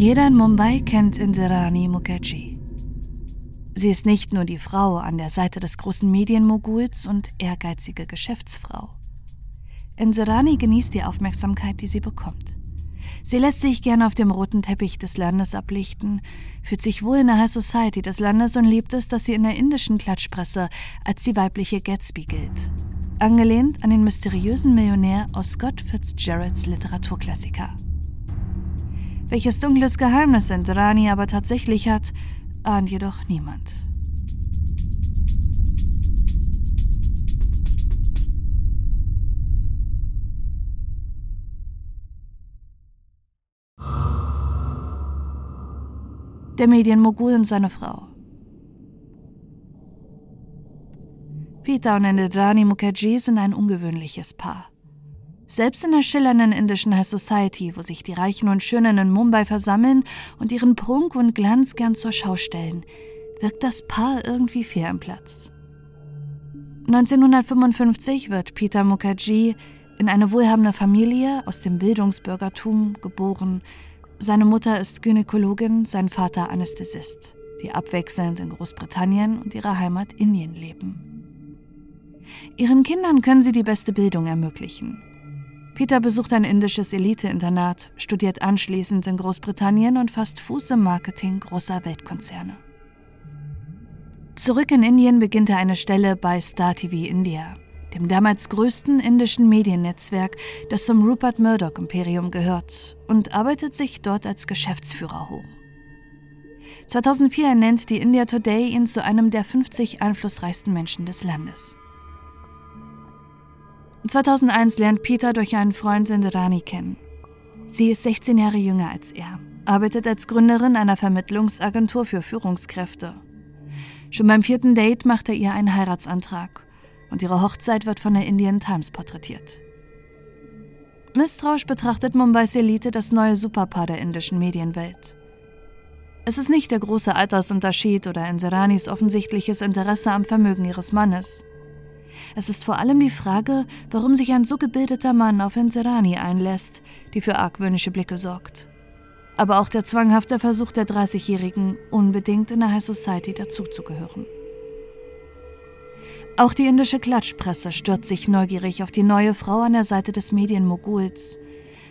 Jeder in Mumbai kennt Indirani Mukherjee. Sie ist nicht nur die Frau an der Seite des großen Medienmoguls und ehrgeizige Geschäftsfrau. Indirani genießt die Aufmerksamkeit, die sie bekommt. Sie lässt sich gerne auf dem roten Teppich des Landes ablichten, fühlt sich wohl in der High Society des Landes und liebt es, dass sie in der indischen Klatschpresse als die weibliche Gatsby gilt. Angelehnt an den mysteriösen Millionär aus Scott Fitzgeralds Literaturklassiker. Welches dunkles Geheimnis Indrani aber tatsächlich hat, ahnt jedoch niemand. der Medienmogul und seine Frau. Peter und Indrani Mukherjee sind ein ungewöhnliches Paar. Selbst in der schillernden indischen High Society, wo sich die Reichen und Schönen in Mumbai versammeln und ihren Prunk und Glanz gern zur Schau stellen, wirkt das Paar irgendwie fair im Platz. 1955 wird Peter Mukherjee in eine wohlhabende Familie aus dem Bildungsbürgertum geboren, seine Mutter ist Gynäkologin, sein Vater Anästhesist, die abwechselnd in Großbritannien und ihrer Heimat Indien leben. Ihren Kindern können sie die beste Bildung ermöglichen. Peter besucht ein indisches Elite-Internat, studiert anschließend in Großbritannien und fasst Fuß im Marketing großer Weltkonzerne. Zurück in Indien beginnt er eine Stelle bei Star TV India, dem damals größten indischen Mediennetzwerk, das zum Rupert Murdoch-Imperium gehört, und arbeitet sich dort als Geschäftsführer hoch. 2004 ernennt die India Today ihn zu einem der 50 einflussreichsten Menschen des Landes. 2001 lernt Peter durch einen Freund Indrani kennen. Sie ist 16 Jahre jünger als er, arbeitet als Gründerin einer Vermittlungsagentur für Führungskräfte. Schon beim vierten Date macht er ihr einen Heiratsantrag und ihre Hochzeit wird von der Indian Times porträtiert. Misstrauisch betrachtet Mumbais Elite das neue Superpaar der indischen Medienwelt. Es ist nicht der große Altersunterschied oder Inseranis offensichtliches Interesse am Vermögen ihres Mannes. Es ist vor allem die Frage, warum sich ein so gebildeter Mann auf Inserani einlässt, die für argwöhnische Blicke sorgt. Aber auch der zwanghafte Versuch der 30-Jährigen, unbedingt in der High Society dazuzugehören. Auch die indische Klatschpresse stürzt sich neugierig auf die neue Frau an der Seite des Medienmoguls.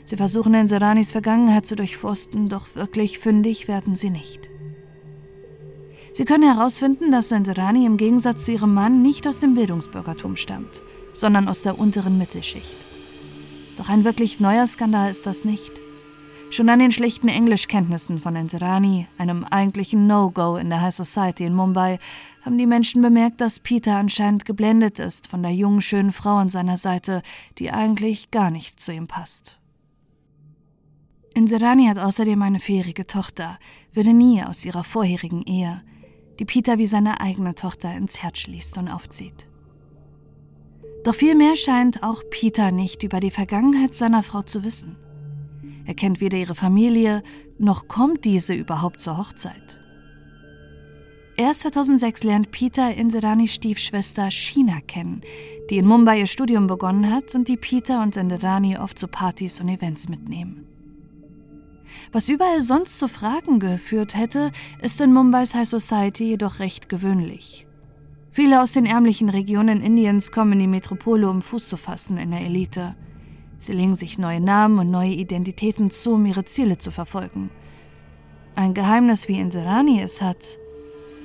Sie versuchen in Seranis Vergangenheit zu durchforsten, doch wirklich fündig werden sie nicht. Sie können herausfinden, dass Senderani im Gegensatz zu ihrem Mann nicht aus dem Bildungsbürgertum stammt, sondern aus der unteren Mittelschicht. Doch ein wirklich neuer Skandal ist das nicht. Schon an den schlechten Englischkenntnissen von Enserani, einem eigentlichen No-Go in der High Society in Mumbai, haben die Menschen bemerkt, dass Peter anscheinend geblendet ist von der jungen, schönen Frau an seiner Seite, die eigentlich gar nicht zu ihm passt. Inserani hat außerdem eine fähige Tochter, würde nie aus ihrer vorherigen Ehe, die Peter wie seine eigene Tochter ins Herz schließt und aufzieht. Doch vielmehr scheint auch Peter nicht über die Vergangenheit seiner Frau zu wissen. Er kennt weder ihre Familie, noch kommt diese überhaupt zur Hochzeit. Erst 2006 lernt Peter Indiranis Stiefschwester Sheena kennen, die in Mumbai ihr Studium begonnen hat und die Peter und Indirani oft zu Partys und Events mitnehmen. Was überall sonst zu Fragen geführt hätte, ist in Mumbais High Society jedoch recht gewöhnlich. Viele aus den ärmlichen Regionen Indiens kommen in die Metropole, um Fuß zu fassen in der Elite – Sie legen sich neue Namen und neue Identitäten zu, um ihre Ziele zu verfolgen. Ein Geheimnis wie Inserani es hat,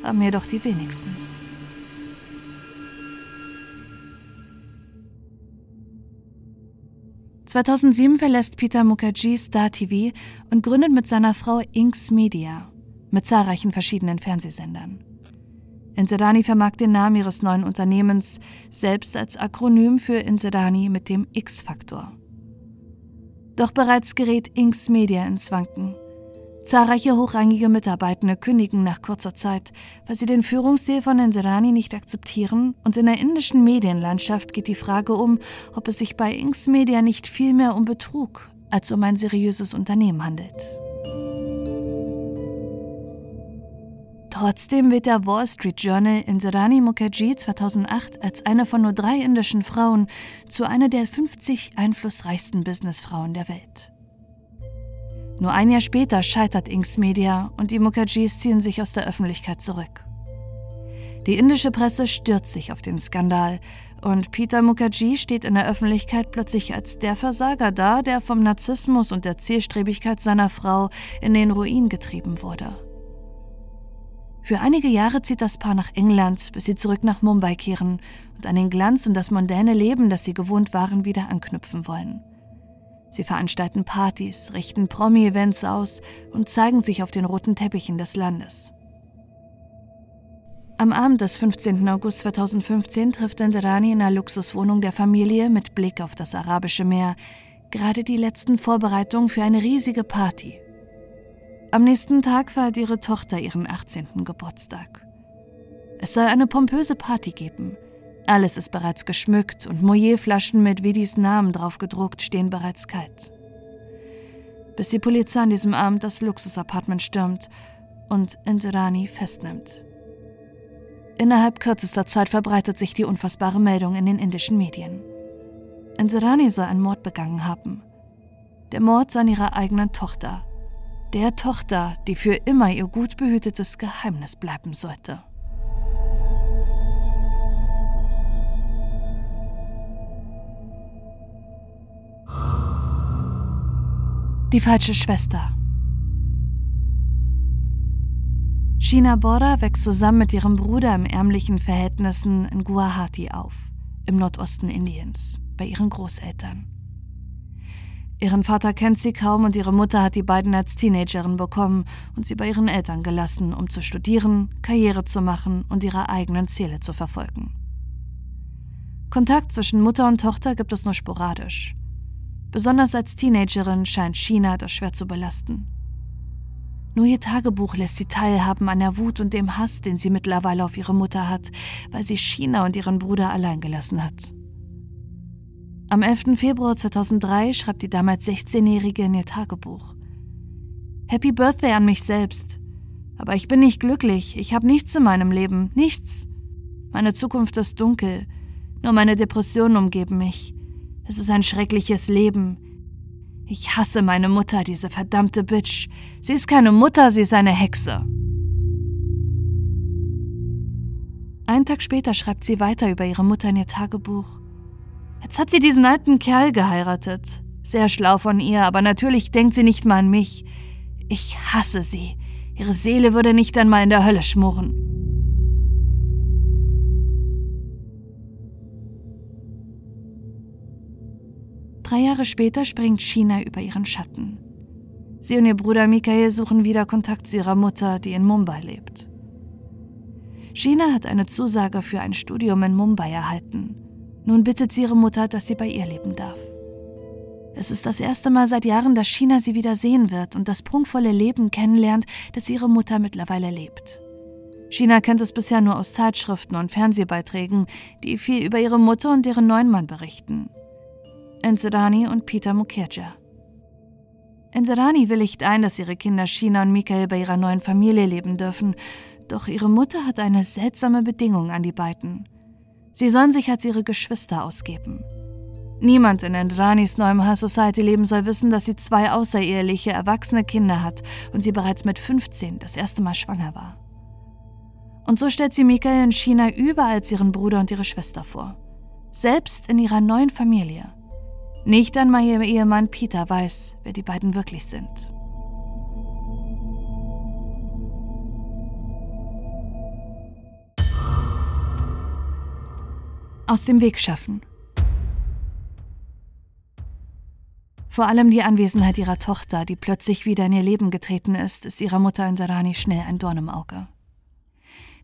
haben jedoch die wenigsten. (2007) verlässt Peter Mukherjee Star TV und gründet mit seiner Frau Inks Media mit zahlreichen verschiedenen Fernsehsendern. Insedani vermarkt den Namen ihres neuen Unternehmens selbst als Akronym für Insedani mit dem X-Faktor. Doch bereits gerät Inks Media ins Wanken. Zahlreiche hochrangige Mitarbeitende kündigen nach kurzer Zeit, weil sie den Führungsstil von Inserani nicht akzeptieren und in der indischen Medienlandschaft geht die Frage um, ob es sich bei Inks Media nicht vielmehr um Betrug als um ein seriöses Unternehmen handelt. Trotzdem wird der Wall Street Journal Inserani Mukherjee 2008 als eine von nur drei indischen Frauen zu einer der 50 einflussreichsten Businessfrauen der Welt. Nur ein Jahr später scheitert Inks Media und die Mukerjis ziehen sich aus der Öffentlichkeit zurück. Die indische Presse stürzt sich auf den Skandal und Peter Mukherjee steht in der Öffentlichkeit plötzlich als der Versager da, der vom Narzissmus und der Zielstrebigkeit seiner Frau in den Ruin getrieben wurde. Für einige Jahre zieht das Paar nach England, bis sie zurück nach Mumbai kehren und an den Glanz und das mondäne Leben, das sie gewohnt waren, wieder anknüpfen wollen. Sie veranstalten Partys, richten Promi-Events aus und zeigen sich auf den roten Teppichen des Landes. Am Abend des 15. August 2015 trifft Enderani in der Luxuswohnung der Familie mit Blick auf das arabische Meer gerade die letzten Vorbereitungen für eine riesige Party. Am nächsten Tag feiert ihre Tochter ihren 18. Geburtstag. Es soll eine pompöse Party geben. Alles ist bereits geschmückt und Moyer-Flaschen mit Vidis Namen drauf gedruckt stehen bereits kalt. Bis die Polizei an diesem Abend das Luxusapartment stürmt und Indrani festnimmt. Innerhalb kürzester Zeit verbreitet sich die unfassbare Meldung in den indischen Medien. Inserani soll einen Mord begangen haben. Der Mord an ihrer eigenen Tochter. Der Tochter, die für immer ihr gut behütetes Geheimnis bleiben sollte. Die falsche Schwester. Sheena Bora wächst zusammen mit ihrem Bruder im ärmlichen Verhältnissen in Guwahati auf, im Nordosten Indiens, bei ihren Großeltern. Ihren Vater kennt sie kaum und ihre Mutter hat die beiden als Teenagerin bekommen und sie bei ihren Eltern gelassen, um zu studieren, Karriere zu machen und ihre eigenen Ziele zu verfolgen. Kontakt zwischen Mutter und Tochter gibt es nur sporadisch. Besonders als Teenagerin scheint China das schwer zu belasten. Nur ihr Tagebuch lässt sie teilhaben an der Wut und dem Hass, den sie mittlerweile auf ihre Mutter hat, weil sie China und ihren Bruder allein gelassen hat. Am 11. Februar 2003 schreibt die damals 16-Jährige in ihr Tagebuch. Happy Birthday an mich selbst. Aber ich bin nicht glücklich, ich habe nichts in meinem Leben, nichts. Meine Zukunft ist dunkel, nur meine Depressionen umgeben mich. Es ist ein schreckliches Leben, ich hasse meine Mutter, diese verdammte Bitch. Sie ist keine Mutter, sie ist eine Hexe. Einen Tag später schreibt sie weiter über ihre Mutter in ihr Tagebuch. Jetzt hat sie diesen alten Kerl geheiratet. Sehr schlau von ihr, aber natürlich denkt sie nicht mal an mich. Ich hasse sie. Ihre Seele würde nicht einmal in der Hölle schmoren. Drei Jahre später springt China über ihren Schatten. Sie und ihr Bruder Michael suchen wieder Kontakt zu ihrer Mutter, die in Mumbai lebt. China hat eine Zusage für ein Studium in Mumbai erhalten. Nun bittet sie ihre Mutter, dass sie bei ihr leben darf. Es ist das erste Mal seit Jahren, dass China sie wieder sehen wird und das prunkvolle Leben kennenlernt, das ihre Mutter mittlerweile lebt. China kennt es bisher nur aus Zeitschriften und Fernsehbeiträgen, die viel über ihre Mutter und ihren neuen Mann berichten. Inzerani und Peter Mukherjee. Inzerani willigt ein, dass ihre Kinder China und Michael bei ihrer neuen Familie leben dürfen, doch ihre Mutter hat eine seltsame Bedingung an die beiden. Sie sollen sich als ihre Geschwister ausgeben. Niemand in Indranis neuem High Society Leben soll wissen, dass sie zwei außereheliche, erwachsene Kinder hat und sie bereits mit 15 das erste Mal schwanger war. Und so stellt sie Michael in China überall als ihren Bruder und ihre Schwester vor. Selbst in ihrer neuen Familie. Nicht einmal ihr Ehemann Peter weiß, wer die beiden wirklich sind. Aus dem Weg schaffen. Vor allem die Anwesenheit ihrer Tochter, die plötzlich wieder in ihr Leben getreten ist, ist ihrer Mutter in Sarani schnell ein Dorn im Auge.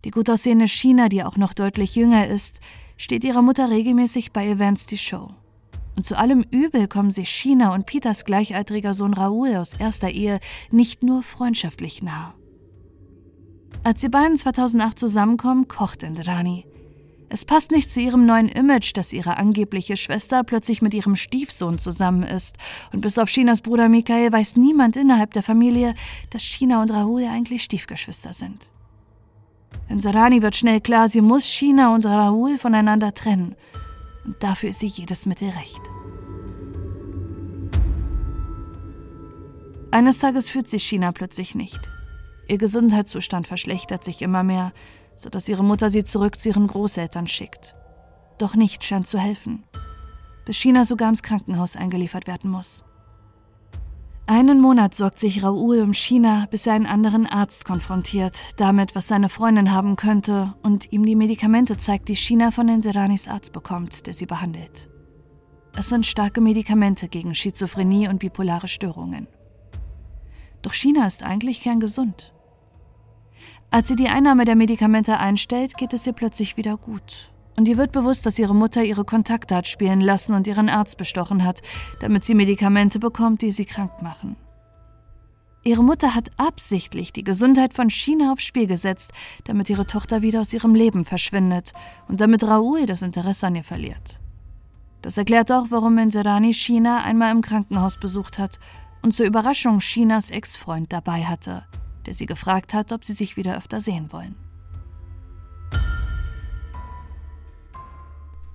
Die gut aussehende China, die auch noch deutlich jünger ist, steht ihrer Mutter regelmäßig bei Events die Show. Und zu allem Übel kommen sich China und Peters gleichaltriger Sohn Raoul aus erster Ehe nicht nur freundschaftlich nah. Als die beiden 2008 zusammenkommen, kocht Indrani. Es passt nicht zu ihrem neuen Image, dass ihre angebliche Schwester plötzlich mit ihrem Stiefsohn zusammen ist. Und bis auf Chinas Bruder Michael weiß niemand innerhalb der Familie, dass China und Rahul eigentlich Stiefgeschwister sind. In Sarani wird schnell klar, sie muss China und Rahul voneinander trennen dafür ist sie jedes Mittel recht. Eines Tages fühlt sich China plötzlich nicht. Ihr Gesundheitszustand verschlechtert sich immer mehr, sodass ihre Mutter sie zurück zu ihren Großeltern schickt. Doch nichts scheint zu helfen, bis China sogar ins Krankenhaus eingeliefert werden muss. Einen Monat sorgt sich Raoul um China, bis er einen anderen Arzt konfrontiert, damit, was seine Freundin haben könnte, und ihm die Medikamente zeigt, die China von Indiranis Arzt bekommt, der sie behandelt. Es sind starke Medikamente gegen Schizophrenie und bipolare Störungen. Doch China ist eigentlich kerngesund. Als sie die Einnahme der Medikamente einstellt, geht es ihr plötzlich wieder gut. Und ihr wird bewusst, dass ihre Mutter ihre Kontakte hat spielen lassen und ihren Arzt bestochen hat, damit sie Medikamente bekommt, die sie krank machen. Ihre Mutter hat absichtlich die Gesundheit von China aufs Spiel gesetzt, damit ihre Tochter wieder aus ihrem Leben verschwindet und damit Raoul das Interesse an ihr verliert. Das erklärt auch, warum Inserani China einmal im Krankenhaus besucht hat und zur Überraschung Chinas Ex-Freund dabei hatte, der sie gefragt hat, ob sie sich wieder öfter sehen wollen.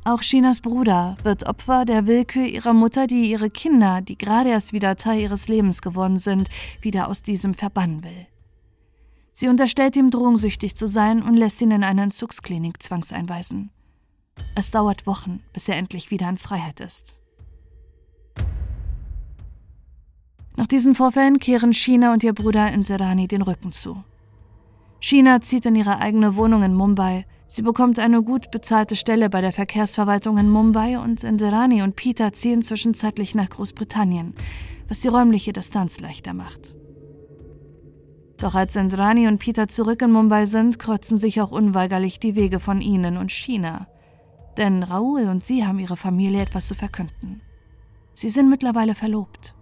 Auch Chinas Bruder wird Opfer der Willkür ihrer Mutter, die ihre Kinder, die gerade erst wieder Teil ihres Lebens geworden sind, wieder aus diesem verbannen will. Sie unterstellt ihm drogensüchtig zu sein und lässt ihn in eine Entzugsklinik zwangseinweisen. Es dauert Wochen, bis er endlich wieder in Freiheit ist. Nach diesen Vorfällen kehren China und ihr Bruder Inserani den Rücken zu. China zieht in ihre eigene Wohnung in Mumbai. Sie bekommt eine gut bezahlte Stelle bei der Verkehrsverwaltung in Mumbai und Inserani und Peter ziehen zwischenzeitlich nach Großbritannien, was die räumliche Distanz leichter macht. Doch als Indrani und Peter zurück in Mumbai sind, kreuzen sich auch unweigerlich die Wege von ihnen und China. Denn Raoul und sie haben ihre Familie etwas zu verkünden. Sie sind mittlerweile verlobt.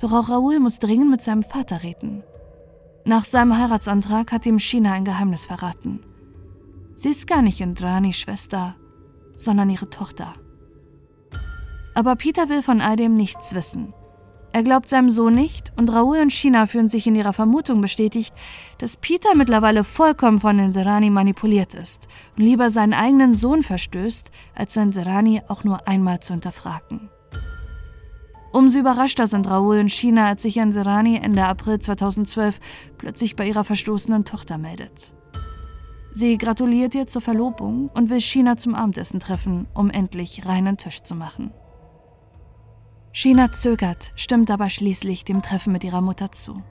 Doch auch Raoul muss dringend mit seinem Vater reden. Nach seinem Heiratsantrag hat ihm China ein Geheimnis verraten. Sie ist gar nicht Indranis Schwester, sondern ihre Tochter. Aber Peter will von all dem nichts wissen. Er glaubt seinem Sohn nicht und Raoul und China fühlen sich in ihrer Vermutung bestätigt, dass Peter mittlerweile vollkommen von Inserani manipuliert ist und lieber seinen eigenen Sohn verstößt, als Inserani auch nur einmal zu hinterfragen. Umso überraschter sind Raoul und China, als sich Inserani Ende April 2012 plötzlich bei ihrer verstoßenen Tochter meldet. Sie gratuliert ihr zur Verlobung und will China zum Abendessen treffen, um endlich reinen Tisch zu machen. China zögert, stimmt aber schließlich dem Treffen mit ihrer Mutter zu.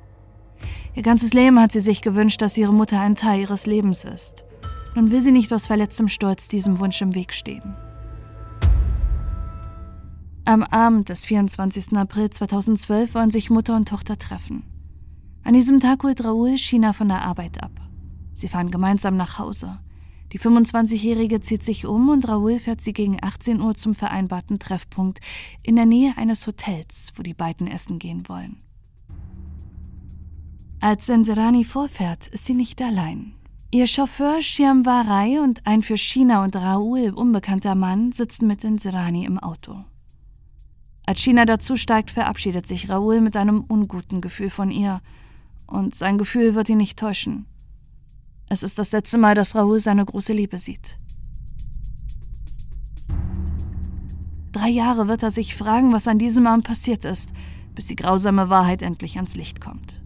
Ihr ganzes Leben hat sie sich gewünscht, dass ihre Mutter ein Teil ihres Lebens ist. Nun will sie nicht aus verletztem Stolz diesem Wunsch im Weg stehen. Am Abend des 24. April 2012 wollen sich Mutter und Tochter treffen. An diesem Tag holt Raoul China von der Arbeit ab. Sie fahren gemeinsam nach Hause. Die 25-Jährige zieht sich um und Raoul fährt sie gegen 18 Uhr zum vereinbarten Treffpunkt in der Nähe eines Hotels, wo die beiden essen gehen wollen. Als Senderani vorfährt, ist sie nicht allein. Ihr Chauffeur Shyamvarai und ein für China und Raoul unbekannter Mann sitzen mit Senderani im Auto. Als China dazusteigt, verabschiedet sich Raoul mit einem unguten Gefühl von ihr. Und sein Gefühl wird ihn nicht täuschen. Es ist das letzte Mal, dass Raoul seine große Liebe sieht. Drei Jahre wird er sich fragen, was an diesem Abend passiert ist, bis die grausame Wahrheit endlich ans Licht kommt.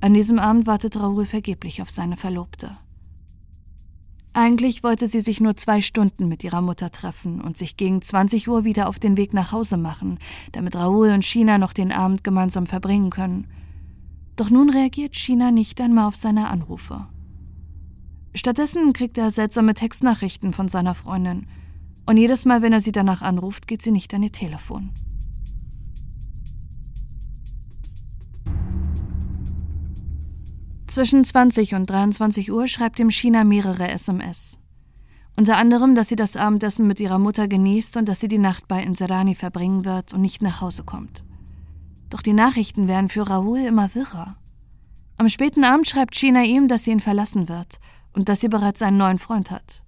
An diesem Abend wartet Raoul vergeblich auf seine Verlobte. Eigentlich wollte sie sich nur zwei Stunden mit ihrer Mutter treffen und sich gegen 20 Uhr wieder auf den Weg nach Hause machen, damit Raoul und China noch den Abend gemeinsam verbringen können. Doch nun reagiert China nicht einmal auf seine Anrufe. Stattdessen kriegt er seltsame Textnachrichten von seiner Freundin. Und jedes Mal, wenn er sie danach anruft, geht sie nicht an ihr Telefon. Zwischen 20 und 23 Uhr schreibt ihm China mehrere SMS. Unter anderem, dass sie das Abendessen mit ihrer Mutter genießt und dass sie die Nacht bei Inserani verbringen wird und nicht nach Hause kommt. Doch die Nachrichten werden für Raoul immer wirrer. Am späten Abend schreibt China ihm, dass sie ihn verlassen wird und dass sie bereits einen neuen Freund hat.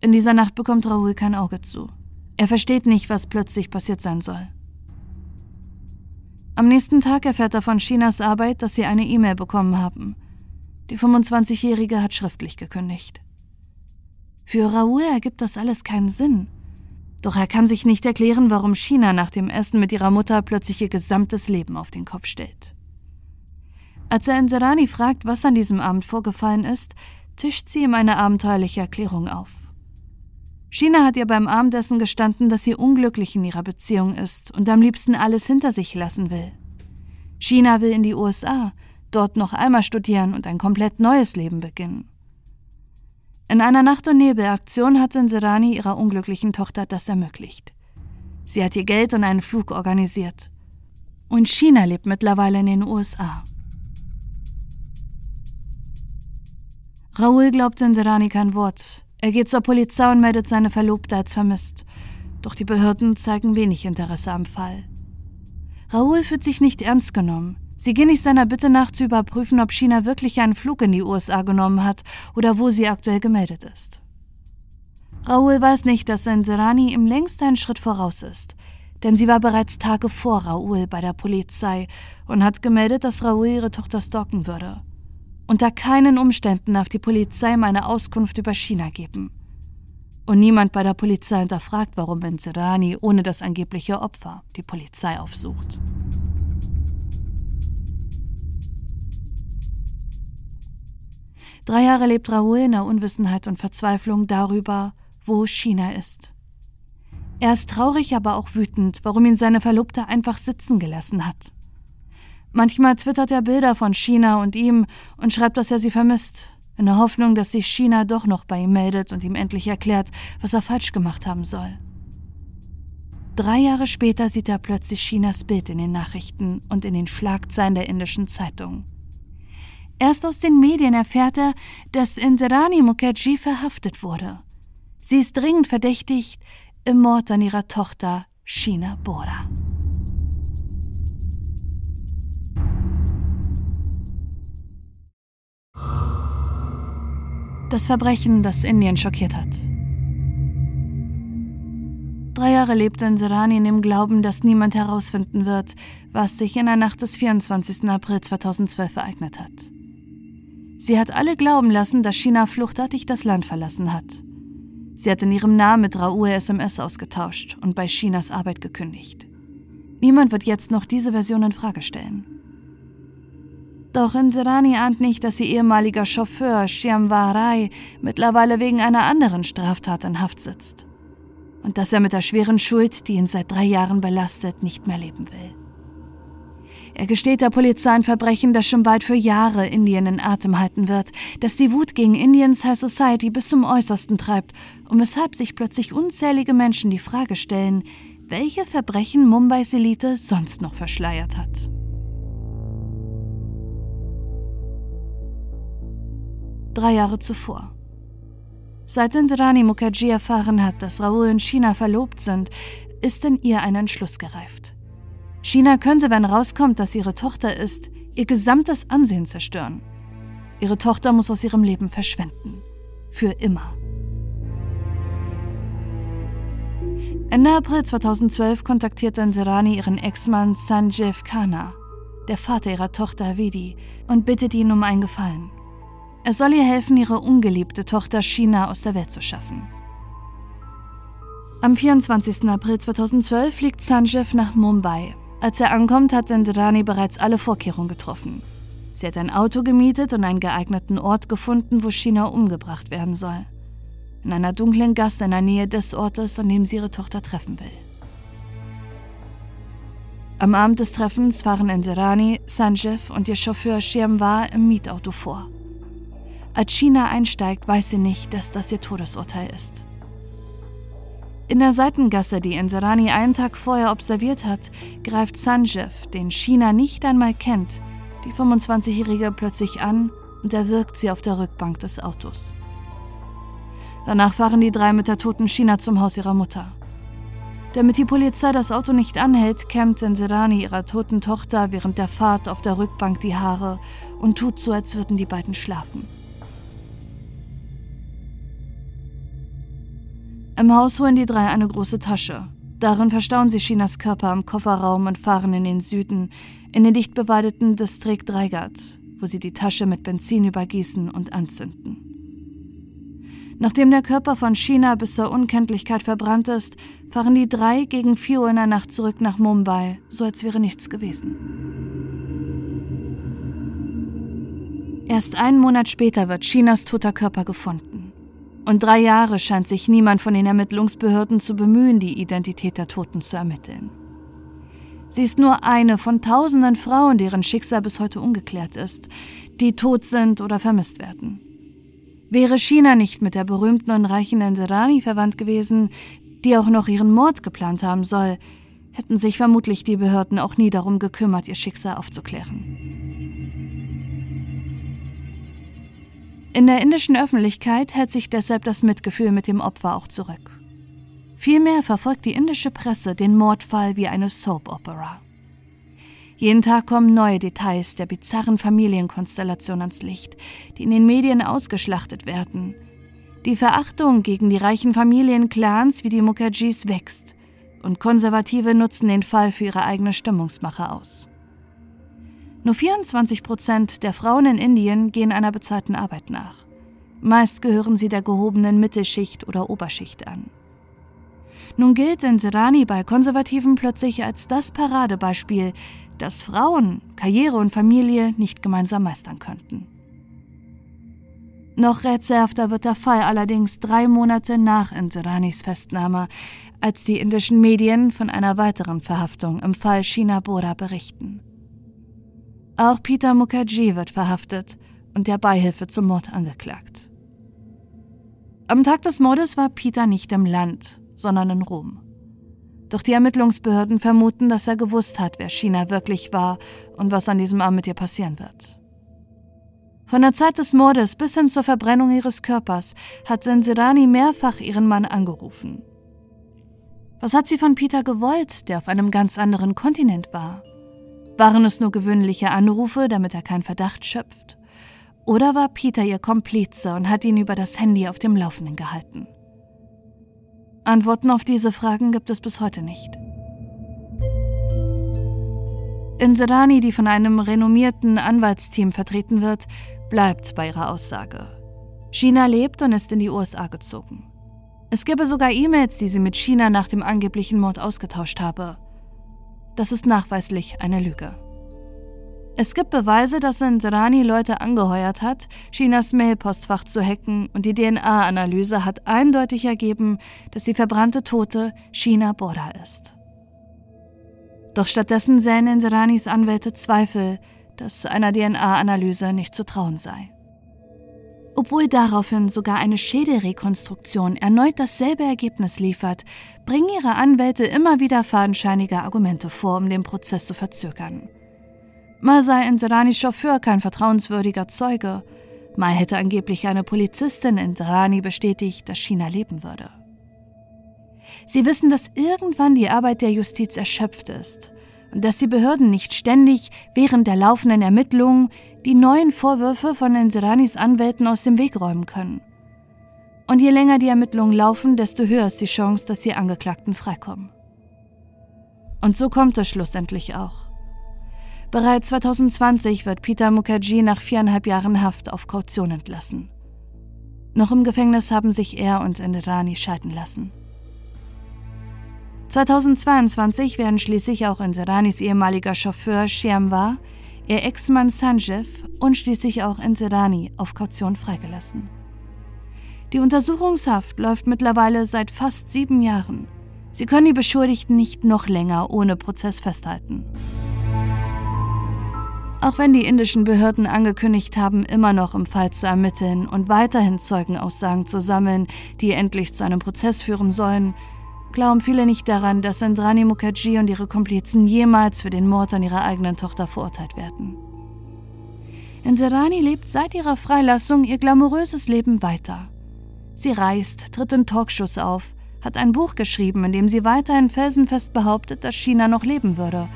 In dieser Nacht bekommt Raoul kein Auge zu. Er versteht nicht, was plötzlich passiert sein soll. Am nächsten Tag erfährt er von Chinas Arbeit, dass sie eine E-Mail bekommen haben. Die 25-Jährige hat schriftlich gekündigt. Für Raoul ergibt das alles keinen Sinn. Doch er kann sich nicht erklären, warum China nach dem Essen mit ihrer Mutter plötzlich ihr gesamtes Leben auf den Kopf stellt. Als er Inserani fragt, was an diesem Abend vorgefallen ist, tischt sie ihm eine abenteuerliche Erklärung auf. China hat ihr beim Abendessen gestanden, dass sie unglücklich in ihrer Beziehung ist und am liebsten alles hinter sich lassen will. China will in die USA, dort noch einmal studieren und ein komplett neues Leben beginnen. In einer Nacht- und Nebelaktion hat Serani ihrer unglücklichen Tochter das ermöglicht. Sie hat ihr Geld und einen Flug organisiert. Und China lebt mittlerweile in den USA. Raoul glaubt Serani kein Wort. Er geht zur Polizei und meldet seine Verlobte als vermisst. Doch die Behörden zeigen wenig Interesse am Fall. Raoul fühlt sich nicht ernst genommen. Sie gehen nicht seiner Bitte nach zu überprüfen, ob China wirklich einen Flug in die USA genommen hat oder wo sie aktuell gemeldet ist. Raoul weiß nicht, dass Serani im längst einen Schritt voraus ist, denn sie war bereits Tage vor Raoul bei der Polizei und hat gemeldet, dass Raoul ihre Tochter stalken würde. Unter keinen Umständen darf die Polizei meine Auskunft über China geben. Und niemand bei der Polizei hinterfragt, warum Serani ohne das angebliche Opfer die Polizei aufsucht. Drei Jahre lebt Raoul in der Unwissenheit und Verzweiflung darüber, wo China ist. Er ist traurig, aber auch wütend, warum ihn seine Verlobte einfach sitzen gelassen hat. Manchmal twittert er Bilder von China und ihm und schreibt, dass er sie vermisst, in der Hoffnung, dass sich China doch noch bei ihm meldet und ihm endlich erklärt, was er falsch gemacht haben soll. Drei Jahre später sieht er plötzlich Chinas Bild in den Nachrichten und in den Schlagzeilen der indischen Zeitung. Erst aus den Medien erfährt er, dass Indrani Mukherjee verhaftet wurde. Sie ist dringend verdächtigt im Mord an ihrer Tochter Sheena Bora. Das Verbrechen, das Indien schockiert hat. Drei Jahre lebte Indrani in dem Glauben, dass niemand herausfinden wird, was sich in der Nacht des 24. April 2012 ereignet hat. Sie hat alle glauben lassen, dass China fluchtartig das Land verlassen hat. Sie hat in ihrem Namen mit Raoul SMS ausgetauscht und bei Chinas Arbeit gekündigt. Niemand wird jetzt noch diese Version in Frage stellen. Doch Inserani ahnt nicht, dass ihr ehemaliger Chauffeur Shyamvarai mittlerweile wegen einer anderen Straftat in Haft sitzt. Und dass er mit der schweren Schuld, die ihn seit drei Jahren belastet, nicht mehr leben will. Er gesteht der Polizei ein Verbrechen, das schon bald für Jahre Indien in Atem halten wird, das die Wut gegen Indiens High Society bis zum Äußersten treibt und weshalb sich plötzlich unzählige Menschen die Frage stellen, welche Verbrechen Mumbais Elite sonst noch verschleiert hat. Drei Jahre zuvor. Seit Indrani Mukherjee erfahren hat, dass Raoul und China verlobt sind, ist in ihr ein Entschluss gereift. China könnte, wenn rauskommt, dass ihre Tochter ist, ihr gesamtes Ansehen zerstören. Ihre Tochter muss aus ihrem Leben verschwinden. Für immer. Ende April 2012 kontaktierte Nserani ihren Ex-Mann Sanjeev Khanna, der Vater ihrer Tochter Vedi, und bittet ihn um einen Gefallen. Er soll ihr helfen, ihre ungeliebte Tochter China aus der Welt zu schaffen. Am 24. April 2012 fliegt Sanjeev nach Mumbai, als er ankommt, hat Indrani bereits alle Vorkehrungen getroffen. Sie hat ein Auto gemietet und einen geeigneten Ort gefunden, wo China umgebracht werden soll. In einer dunklen Gasse in der Nähe des Ortes, an dem sie ihre Tochter treffen will. Am Abend des Treffens fahren Indrani, Sanjeev und ihr Chauffeur Shyamvar im Mietauto vor. Als China einsteigt, weiß sie nicht, dass das ihr Todesurteil ist. In der Seitengasse, die Inserani einen Tag vorher observiert hat, greift Sanjeev, den China nicht einmal kennt, die 25-Jährige plötzlich an und erwirkt sie auf der Rückbank des Autos. Danach fahren die drei mit der toten China zum Haus ihrer Mutter. Damit die Polizei das Auto nicht anhält, kämmt Inserani ihrer toten Tochter während der Fahrt auf der Rückbank die Haare und tut so, als würden die beiden schlafen. Im Haus holen die drei eine große Tasche. Darin verstauen sie Chinas Körper am Kofferraum und fahren in den Süden, in den dicht bewaldeten Distrikt Raigad, wo sie die Tasche mit Benzin übergießen und anzünden. Nachdem der Körper von China bis zur Unkenntlichkeit verbrannt ist, fahren die drei gegen 4 Uhr in der Nacht zurück nach Mumbai, so als wäre nichts gewesen. Erst einen Monat später wird Chinas toter Körper gefunden. Und drei Jahre scheint sich niemand von den Ermittlungsbehörden zu bemühen, die Identität der Toten zu ermitteln. Sie ist nur eine von tausenden Frauen, deren Schicksal bis heute ungeklärt ist, die tot sind oder vermisst werden. Wäre China nicht mit der berühmten und reichen Nserani verwandt gewesen, die auch noch ihren Mord geplant haben soll, hätten sich vermutlich die Behörden auch nie darum gekümmert, ihr Schicksal aufzuklären. In der indischen Öffentlichkeit hält sich deshalb das Mitgefühl mit dem Opfer auch zurück. Vielmehr verfolgt die indische Presse den Mordfall wie eine Soap Opera. Jeden Tag kommen neue Details der bizarren Familienkonstellation ans Licht, die in den Medien ausgeschlachtet werden. Die Verachtung gegen die reichen Familienclans wie die Mukerjis wächst und Konservative nutzen den Fall für ihre eigene Stimmungsmache aus. Nur 24 Prozent der Frauen in Indien gehen einer bezahlten Arbeit nach. Meist gehören sie der gehobenen Mittelschicht oder Oberschicht an. Nun gilt Serani bei Konservativen plötzlich als das Paradebeispiel, dass Frauen Karriere und Familie nicht gemeinsam meistern könnten. Noch rätselhafter wird der Fall allerdings drei Monate nach Indiranis Festnahme, als die indischen Medien von einer weiteren Verhaftung im Fall China Bora berichten. Auch Peter Mukherjee wird verhaftet und der Beihilfe zum Mord angeklagt. Am Tag des Mordes war Peter nicht im Land, sondern in Rom. Doch die Ermittlungsbehörden vermuten, dass er gewusst hat, wer China wirklich war und was an diesem Abend mit ihr passieren wird. Von der Zeit des Mordes bis hin zur Verbrennung ihres Körpers hat Sensirani mehrfach ihren Mann angerufen. Was hat sie von Peter gewollt, der auf einem ganz anderen Kontinent war? Waren es nur gewöhnliche Anrufe, damit er keinen Verdacht schöpft? Oder war Peter ihr Komplize und hat ihn über das Handy auf dem Laufenden gehalten? Antworten auf diese Fragen gibt es bis heute nicht. Inserani, die von einem renommierten Anwaltsteam vertreten wird, bleibt bei ihrer Aussage. China lebt und ist in die USA gezogen. Es gäbe sogar E-Mails, die sie mit China nach dem angeblichen Mord ausgetauscht habe. Das ist nachweislich eine Lüge. Es gibt Beweise, dass Indrani Leute angeheuert hat, Chinas Mailpostfach zu hacken und die DNA-Analyse hat eindeutig ergeben, dass die verbrannte Tote China Bora ist. Doch stattdessen sähen Indranis Anwälte Zweifel, dass einer DNA-Analyse nicht zu trauen sei. Obwohl daraufhin sogar eine Schädelrekonstruktion erneut dasselbe Ergebnis liefert, bringen ihre Anwälte immer wieder fadenscheinige Argumente vor, um den Prozess zu verzögern. Mal sei Indiranis Chauffeur kein vertrauenswürdiger Zeuge, mal hätte angeblich eine Polizistin in Indirani bestätigt, dass China leben würde. Sie wissen, dass irgendwann die Arbeit der Justiz erschöpft ist und dass die Behörden nicht ständig während der laufenden Ermittlungen die neuen Vorwürfe von Insiranis Anwälten aus dem Weg räumen können. Und je länger die Ermittlungen laufen, desto höher ist die Chance, dass die Angeklagten freikommen. Und so kommt es schlussendlich auch. Bereits 2020 wird Peter Mukherjee nach viereinhalb Jahren Haft auf Kaution entlassen. Noch im Gefängnis haben sich er und Indrani scheiden lassen. 2022 werden schließlich auch Indiranis ehemaliger Chauffeur Shyamvar, ihr Ex-Mann Sanjeev und schließlich auch Indirani auf Kaution freigelassen. Die Untersuchungshaft läuft mittlerweile seit fast sieben Jahren. Sie können die Beschuldigten nicht noch länger ohne Prozess festhalten. Auch wenn die indischen Behörden angekündigt haben, immer noch im Fall zu ermitteln und weiterhin Zeugenaussagen zu sammeln, die endlich zu einem Prozess führen sollen, glauben viele nicht daran, dass Indrani Mukherjee und ihre Komplizen jemals für den Mord an ihrer eigenen Tochter verurteilt werden. Indrani lebt seit ihrer Freilassung ihr glamouröses Leben weiter. Sie reist, tritt in Talkshows auf, hat ein Buch geschrieben, in dem sie weiterhin felsenfest behauptet, dass China noch leben würde,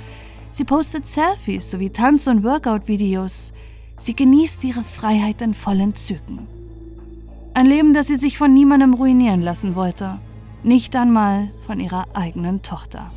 Sie postet Selfies sowie Tanz- und Workout-Videos. Sie genießt ihre Freiheit in vollen Zügen. Ein Leben, das sie sich von niemandem ruinieren lassen wollte. Nicht einmal von ihrer eigenen Tochter.